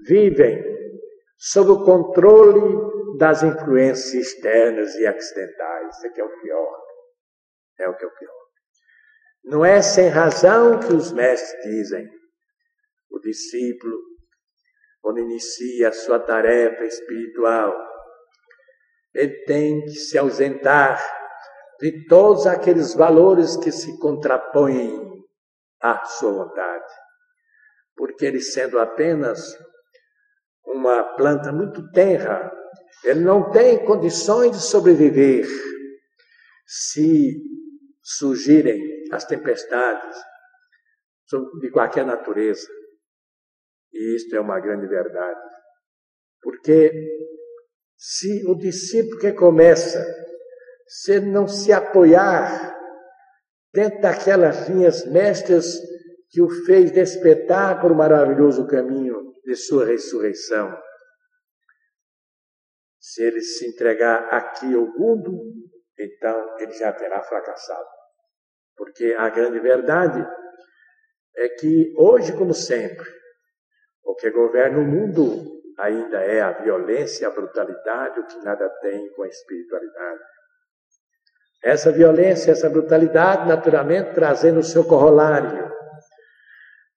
vivem sob o controle das influências externas e acidentais. Isso aqui é o pior. É o que é o pior. Não é sem razão que os mestres dizem. O discípulo, quando inicia a sua tarefa espiritual, ele tem que se ausentar de todos aqueles valores que se contrapõem à sua vontade. Porque ele sendo apenas uma planta muito tenra, ele não tem condições de sobreviver se surgirem as tempestades de qualquer natureza. E isto é uma grande verdade. Porque se o discípulo que começa, se ele não se apoiar dentro daquelas linhas mestras que o fez despertar para o maravilhoso caminho de sua ressurreição, se ele se entregar aqui ao mundo, então ele já terá fracassado. Porque a grande verdade é que hoje, como sempre, o que governa o mundo ainda é a violência, a brutalidade, o que nada tem com a espiritualidade. Essa violência, essa brutalidade, naturalmente, trazendo o seu corolário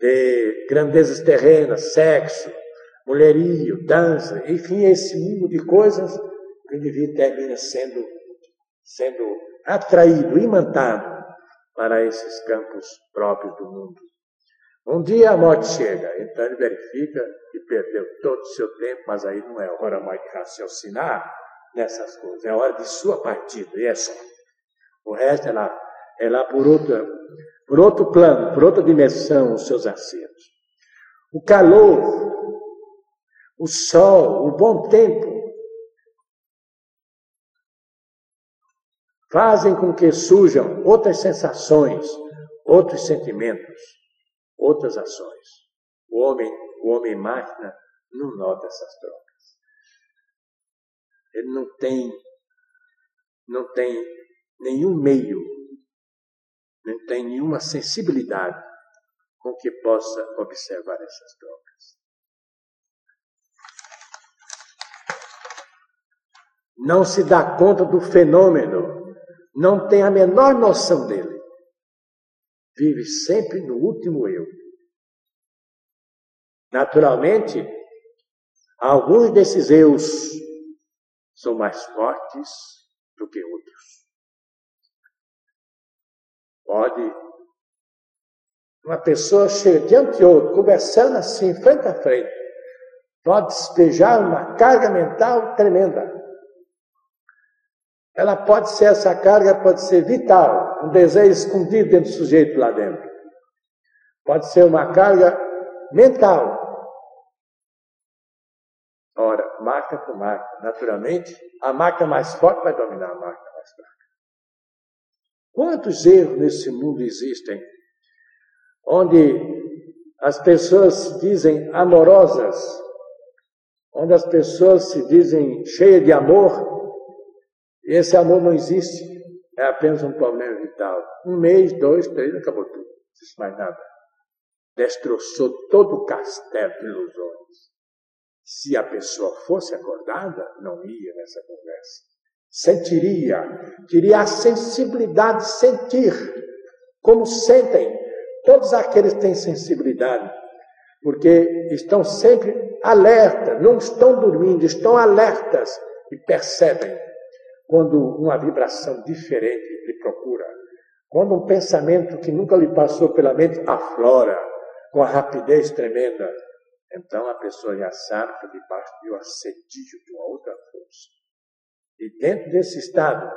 de grandezas terrenas, sexo, mulherio, dança, enfim, esse mundo de coisas, o indivíduo termina sendo, sendo atraído, imantado para esses campos próprios do mundo. Um dia a morte chega, então ele verifica que perdeu todo o seu tempo, mas aí não é hora mais de raciocinar nessas coisas, é hora de sua partida, e é só. O resto é é lá por, outra, por outro plano, por outra dimensão, os seus acertos. O calor, o sol, o bom tempo, fazem com que surjam outras sensações, outros sentimentos outras ações. O homem, o homem máquina não nota essas trocas. Ele não tem, não tem nenhum meio, não tem nenhuma sensibilidade com que possa observar essas trocas. Não se dá conta do fenômeno, não tem a menor noção dele vive sempre no último eu. Naturalmente, alguns desses eus são mais fortes do que outros. Pode uma pessoa chega diante de outra, conversando assim, frente a frente, pode despejar uma carga mental tremenda. Ela pode ser, essa carga pode ser vital, um desejo escondido dentro do sujeito lá dentro. Pode ser uma carga mental. Ora, marca por marca. Naturalmente, a marca mais forte vai dominar a marca. Quantos erros nesse mundo existem onde as pessoas se dizem amorosas, onde as pessoas se dizem cheias de amor, e esse amor não existe, é apenas um problema vital. Um mês, dois, três, acabou tudo. Não existe mais nada. Destroçou todo o castelo de ilusões. Se a pessoa fosse acordada, não ia nessa conversa. Sentiria, teria a sensibilidade de sentir, como sentem todos aqueles que têm sensibilidade, porque estão sempre alertas, não estão dormindo, estão alertas e percebem quando uma vibração diferente lhe procura, quando um pensamento que nunca lhe passou pela mente aflora com a rapidez tremenda, então a pessoa já sabe que debaixo de um assedício de uma outra força. E dentro desse estado,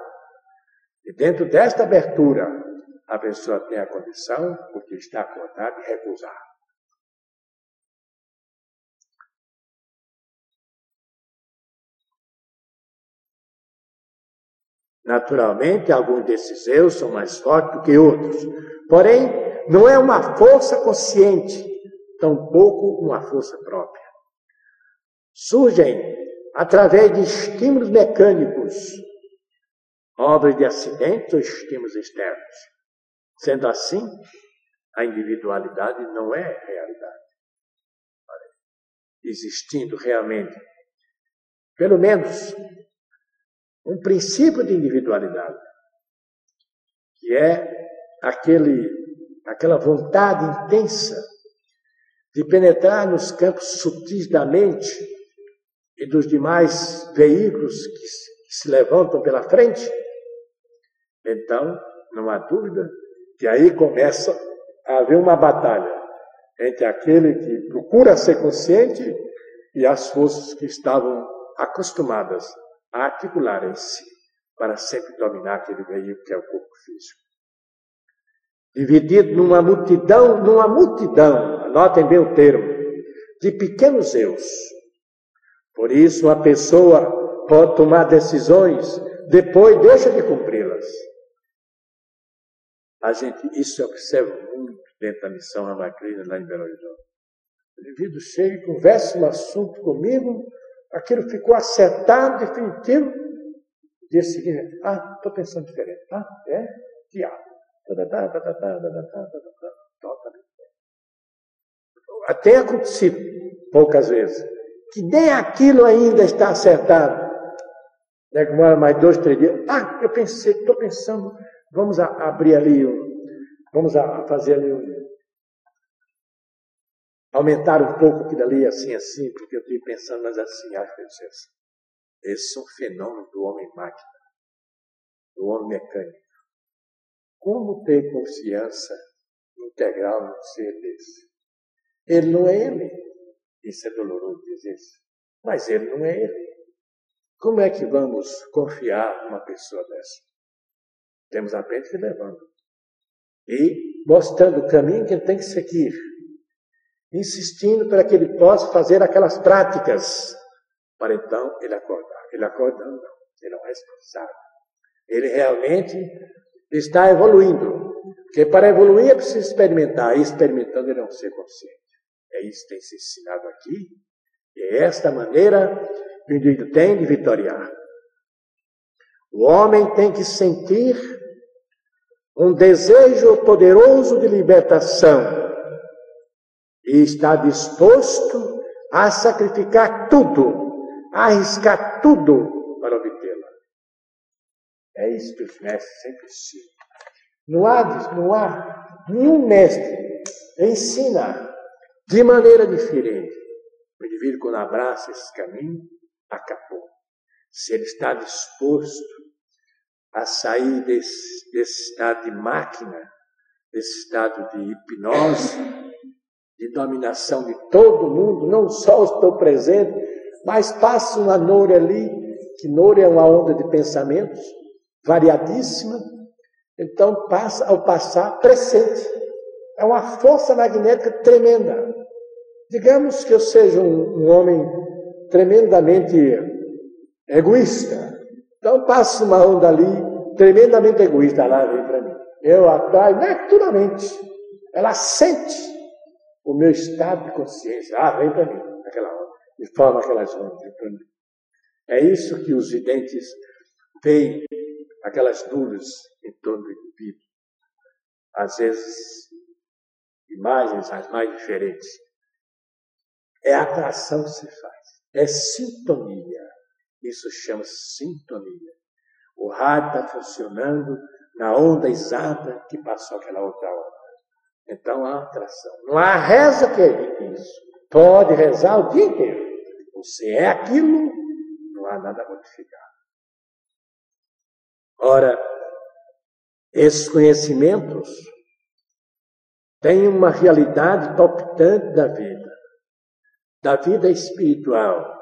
e dentro desta abertura, a pessoa tem a condição, porque está acordada, de recusar. Naturalmente, alguns desses eus são mais fortes do que outros. Porém, não é uma força consciente, tampouco uma força própria. Surgem através de estímulos mecânicos, obras de acidentes ou estímulos externos. Sendo assim, a individualidade não é realidade. existindo realmente, pelo menos, um princípio de individualidade, que é aquele, aquela vontade intensa de penetrar nos campos sutis da mente e dos demais veículos que se levantam pela frente, então não há dúvida que aí começa a haver uma batalha entre aquele que procura ser consciente e as forças que estavam acostumadas a articularem-se para sempre dominar aquele veículo que é o corpo físico. Dividido numa multidão, numa multidão, anotem bem o termo, de pequenos eus. Por isso, uma pessoa pode tomar decisões, depois deixa de cumpri-las. A gente, isso observa muito dentro da missão Ramakrishna lá em Belo Horizonte. O indivíduo chega e conversa um assunto comigo, aquilo ficou acertado, definitivo. Dia seguinte, ah, estou pensando diferente. Ah, é? Diabo. Tem acontecido poucas vezes que nem aquilo ainda está acertado. Demora mais dois, três dias. Ah, eu pensei, estou pensando, vamos a, abrir ali, vamos a, fazer ali um, aumentar um pouco aquilo ali, assim, assim, porque eu estou pensando, mas assim, acho que assim. Esse é um fenômeno do homem máquina, do homem mecânico. Como ter confiança integral num ser desse? Ele não é ele. Isso é doloroso dizer isso. Mas ele não é ele. Como é que vamos confiar numa pessoa dessa? Temos apenas que levando. E mostrando o caminho que ele tem que seguir insistindo para que ele possa fazer aquelas práticas, para então ele acordar. Ele acordando, não, ele é um responsável. Ele realmente está evoluindo. Porque para evoluir é preciso experimentar, e experimentando ele é um ser consciente. É isso que tem se ensinado aqui, é esta maneira que o indivíduo tem de vitoriar. O homem tem que sentir um desejo poderoso de libertação e está disposto a sacrificar tudo, a arriscar tudo para obtê-la. É isso que os mestres sempre ensinam. Não há, não há nenhum mestre ensina de maneira diferente. O indivíduo, quando abraça esse caminho, acabou. Se ele está disposto a sair desse, desse estado de máquina, desse estado de hipnose, de dominação de todo mundo, não só estou presente, mas passa uma Noure ali, que Noure é uma onda de pensamentos variadíssima, então passa ao passar presente. É uma força magnética tremenda. Digamos que eu seja um, um homem tremendamente egoísta. Então passa uma onda ali, tremendamente egoísta lá vem para mim. Eu atraio naturalmente. Ela sente o meu estado de consciência. Ah, vem para mim, naquela hora. E forma aquelas ondas. É isso que os videntes veem, aquelas nuvens em torno do indivíduo. Às vezes, imagens as mais diferentes. É atração que se faz. É sintonia. Isso chama sintonia. O rádio está funcionando na onda exata que passou aquela outra onda. Então há atração. Não há reza que evite isso. Pode rezar o dia inteiro. Você é aquilo, não há nada a modificar. Ora, esses conhecimentos têm uma realidade palpitante da vida, da vida espiritual,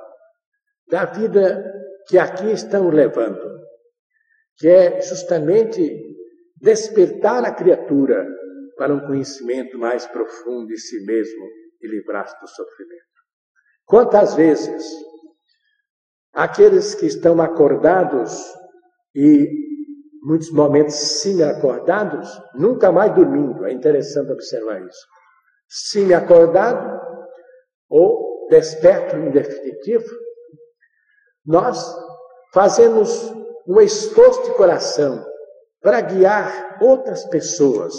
da vida que aqui estamos levando, que é justamente despertar a criatura para um conhecimento mais profundo de si mesmo e livrar-se do sofrimento. Quantas vezes aqueles que estão acordados e muitos momentos semi-acordados, nunca mais dormindo, é interessante observar isso. Semi-acordado ou desperto em definitivo, nós fazemos um esforço de coração para guiar outras pessoas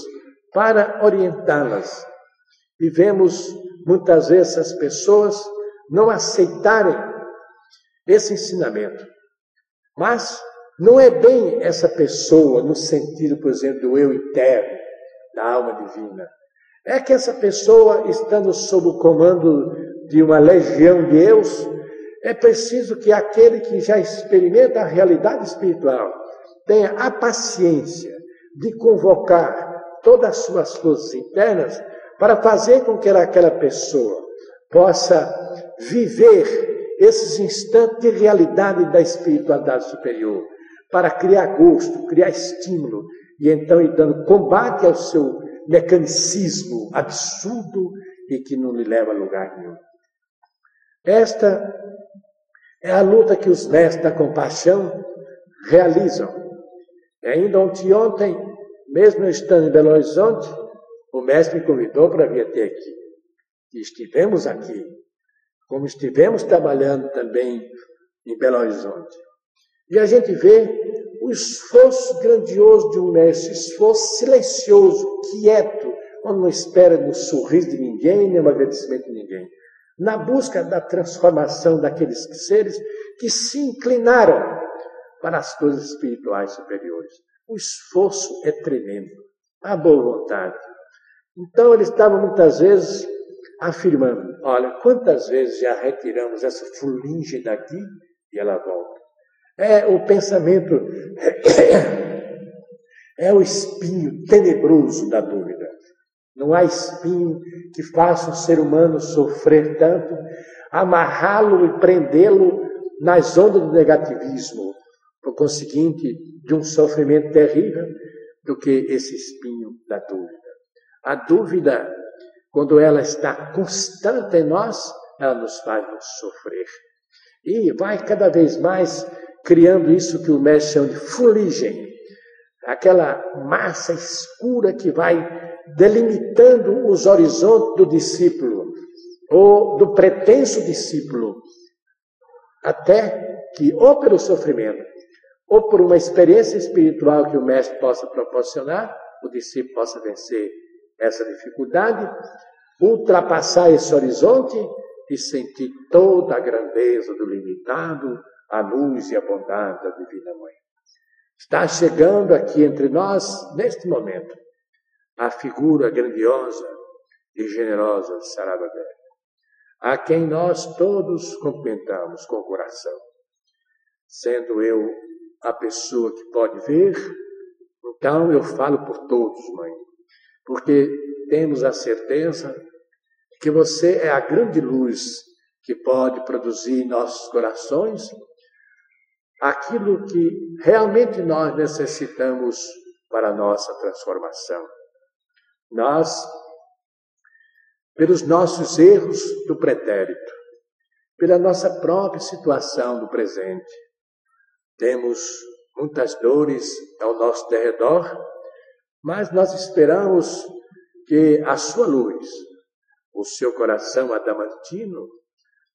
para orientá-las. E vemos muitas vezes essas pessoas não aceitarem esse ensinamento. Mas não é bem essa pessoa no sentido, por exemplo, do eu interno, da alma divina. É que essa pessoa, estando sob o comando de uma legião de eus, é preciso que aquele que já experimenta a realidade espiritual tenha a paciência de convocar todas as suas forças internas para fazer com que aquela pessoa possa viver esses instantes de realidade da espiritualidade superior, para criar gosto, criar estímulo, e então ir dando combate ao seu mecanicismo absurdo e que não lhe leva a lugar nenhum. Esta é a luta que os mestres da compaixão realizam. E ainda ontem, mesmo estando em Belo Horizonte, o mestre me convidou para vir até aqui. E estivemos aqui, como estivemos trabalhando também em Belo Horizonte. E a gente vê o esforço grandioso de um mestre, esforço silencioso, quieto, onde não espera no sorriso de ninguém, nem no agradecimento de ninguém. Na busca da transformação daqueles seres que se inclinaram para as coisas espirituais superiores. O esforço é tremendo, a boa vontade. Então, ele estava muitas vezes afirmando: Olha, quantas vezes já retiramos essa fuligem daqui e ela volta. É o pensamento, é o espinho tenebroso da dúvida. Não há espinho que faça o ser humano sofrer tanto, amarrá-lo e prendê-lo nas ondas do negativismo, por conseguinte, de um sofrimento terrível, do que esse espinho da dúvida. A dúvida, quando ela está constante em nós, ela nos faz sofrer. E vai cada vez mais criando isso que o mestre chama de fuligem, aquela massa escura que vai delimitando os horizontes do discípulo, ou do pretenso discípulo, até que, ou pelo sofrimento, ou por uma experiência espiritual que o mestre possa proporcionar, o discípulo possa vencer essa dificuldade, ultrapassar esse horizonte e sentir toda a grandeza do limitado, a luz e a bondade da Divina Mãe. Está chegando aqui entre nós, neste momento, a figura grandiosa e generosa de Sarabagana, a quem nós todos cumprimentamos com o coração. Sendo eu a pessoa que pode ver, então eu falo por todos, mãe, porque temos a certeza que você é a grande luz que pode produzir em nossos corações aquilo que realmente nós necessitamos para a nossa transformação. Nós, pelos nossos erros do pretérito, pela nossa própria situação do presente, temos muitas dores ao nosso derredor, mas nós esperamos que a sua luz, o seu coração adamantino,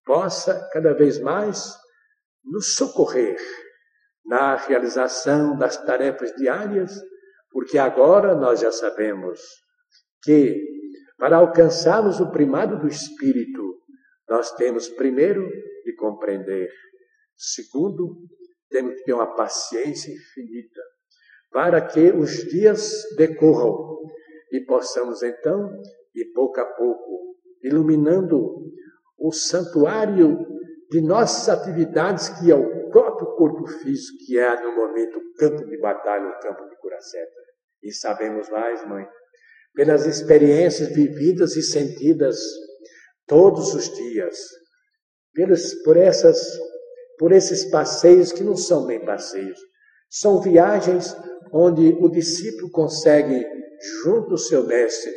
possa cada vez mais nos socorrer na realização das tarefas diárias, porque agora nós já sabemos que para alcançarmos o primado do espírito, nós temos primeiro de compreender, segundo, temos que ter uma paciência infinita para que os dias decorram e possamos então, e pouco a pouco, iluminando o santuário de nossas atividades, que é o próprio corpo físico, que é no momento o campo de batalha, o campo de curaceta. E sabemos mais, mãe, pelas experiências vividas e sentidas todos os dias, pelos, por, essas, por esses passeios que não são bem passeios, são viagens onde o discípulo consegue, junto ao seu mestre,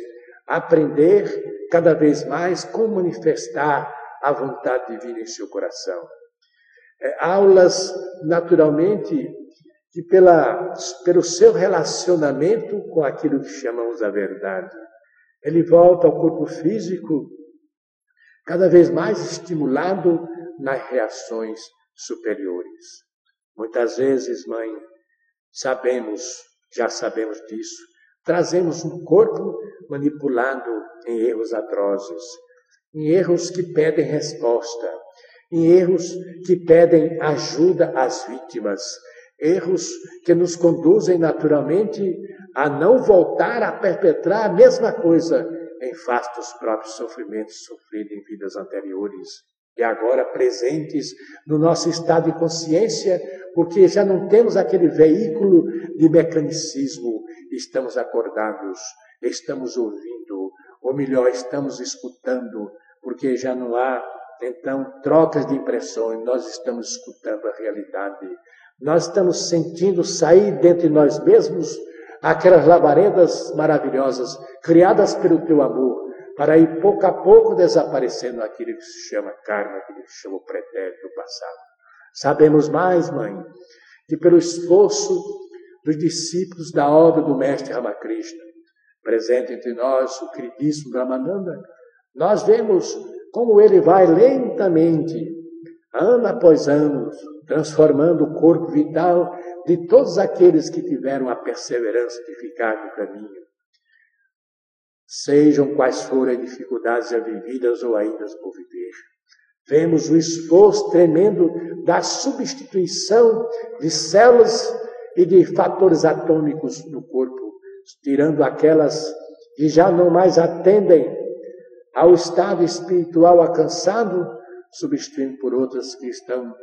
aprender cada vez mais como manifestar a vontade divina em seu coração. É, aulas, naturalmente, que pela, pelo seu relacionamento com aquilo que chamamos a verdade, ele volta ao corpo físico cada vez mais estimulado nas reações superiores. Muitas vezes, mãe, sabemos, já sabemos disso, trazemos um corpo manipulado em erros atrozes, em erros que pedem resposta, em erros que pedem ajuda às vítimas, erros que nos conduzem naturalmente a não voltar a perpetrar a mesma coisa em face dos próprios sofrimentos sofridos em vidas anteriores e agora presentes no nosso estado de consciência, porque já não temos aquele veículo de mecanicismo, estamos acordados, estamos ouvindo, ou melhor, estamos escutando, porque já não há então trocas de impressões, nós estamos escutando a realidade, nós estamos sentindo sair dentre nós mesmos aquelas labaredas maravilhosas criadas pelo teu amor, para ir pouco a pouco desaparecendo aquilo que se chama karma, aquilo que se chama o pretérito do passado. Sabemos mais, mãe, que pelo esforço dos discípulos da obra do mestre Ramakrishna, presente entre nós o queridíssimo Brahmananda, nós vemos como ele vai lentamente, ano após ano, transformando o corpo vital de todos aqueles que tiveram a perseverança de ficar no caminho. Sejam quais forem as dificuldades já vividas ou ainda por viver. Vemos o esforço tremendo da substituição de células e de fatores atômicos no corpo, tirando aquelas que já não mais atendem ao estado espiritual alcançado, substituindo por outras que estão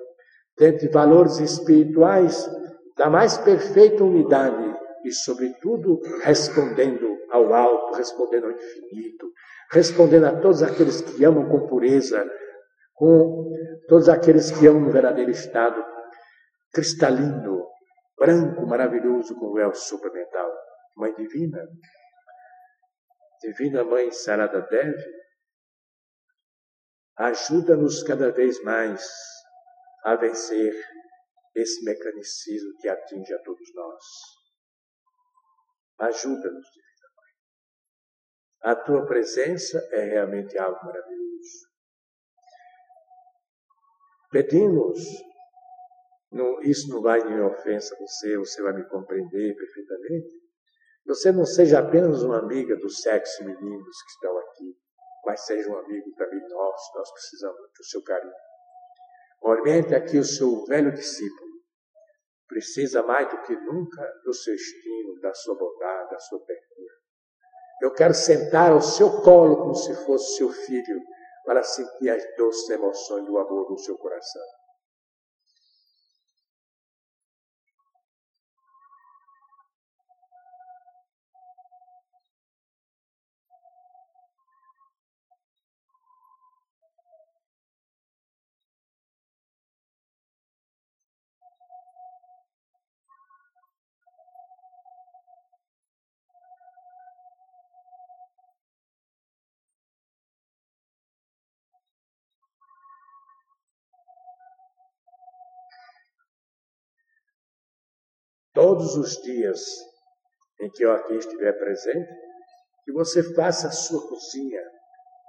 dentro de valores espirituais da mais perfeita unidade e, sobretudo, respondendo ao alto, respondendo ao infinito, respondendo a todos aqueles que amam com pureza, com todos aqueles que amam no verdadeiro estado cristalino, branco, maravilhoso, com o véu supramental. Mãe Divina, Divina Mãe Sarada Devi, ajuda-nos cada vez mais a vencer esse mecanicismo que atinge a todos nós. Ajuda-nos, Divina Mãe. A tua presença é realmente algo maravilhoso. Pedimos, não, isso não vai em ofensa a você, você vai me compreender perfeitamente. Você não seja apenas uma amiga dos sexos meninos que estão aqui, mas seja um amigo também nosso, nós precisamos do seu carinho. Oriente aqui o seu velho discípulo. Precisa mais do que nunca do seu estímulo, da sua bondade, da sua ternura. Eu quero sentar ao seu colo como se fosse seu filho, para sentir as doces emoções do amor do seu coração. Todos os dias em que eu aqui estiver presente, que você faça a sua cozinha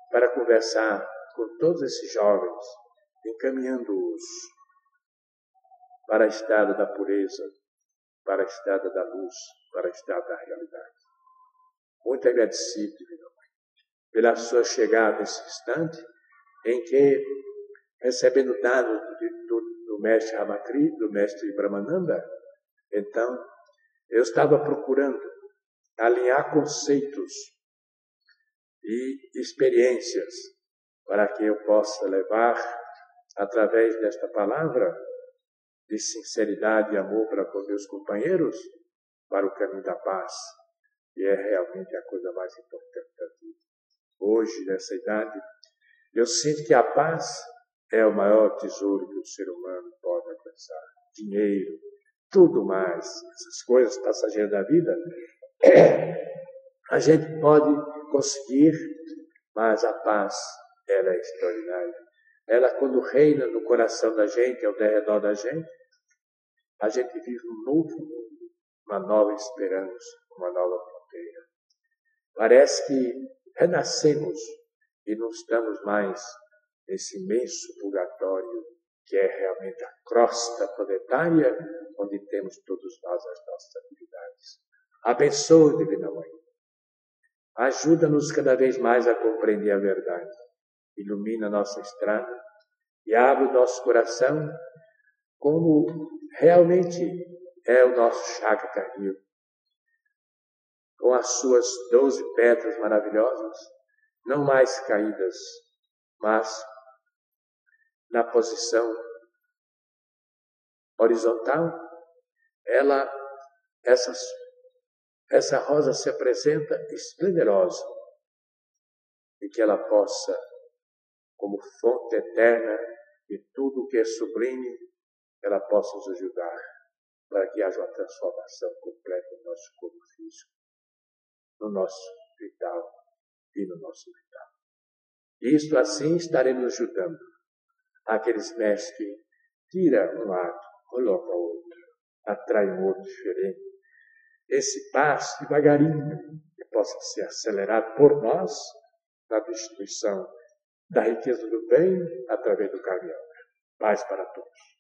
para conversar com todos esses jovens, encaminhando-os para a estrada da pureza, para a estrada da luz, para a estrada da realidade. Muito agradecido, Divina Mãe, pela sua chegada nesse instante em que, recebendo dados do, do, do mestre Ramakri, do mestre Brahmananda, então, eu estava procurando alinhar conceitos e experiências para que eu possa levar, através desta palavra de sinceridade e amor para com meus companheiros, para o caminho da paz, que é realmente a coisa mais importante da vida. Hoje, nessa idade, eu sinto que a paz é o maior tesouro que o ser humano pode alcançar. Dinheiro, tudo mais, essas coisas passageiras da vida, a gente pode conseguir, mas a paz, ela é extraordinária. Ela, quando reina no coração da gente, ao redor da gente, a gente vive um novo mundo, uma nova esperança, uma nova fronteira. Parece que renascemos e não estamos mais nesse imenso purgatório que é realmente a crosta planetária onde temos todos nós as nossas atividades. Abençoe, Divina Mãe. Ajuda-nos cada vez mais a compreender a verdade. ilumina a nossa estrada e abre o nosso coração como realmente é o nosso chakra cardíaco, com as suas doze pedras maravilhosas, não mais caídas, mas na posição horizontal, ela, essas, essa rosa se apresenta esplendorosa e que ela possa, como fonte eterna de tudo que é sublime, ela possa nos ajudar para que haja uma transformação completa no nosso corpo físico, no nosso vital e no nosso vital. Isto assim estaremos ajudando aqueles mestres que tira um lado, coloca outro, atrai um outro diferente. Esse passo devagarinho que possa ser acelerado por nós na distribuição da riqueza do bem através do caminhão. Paz para todos.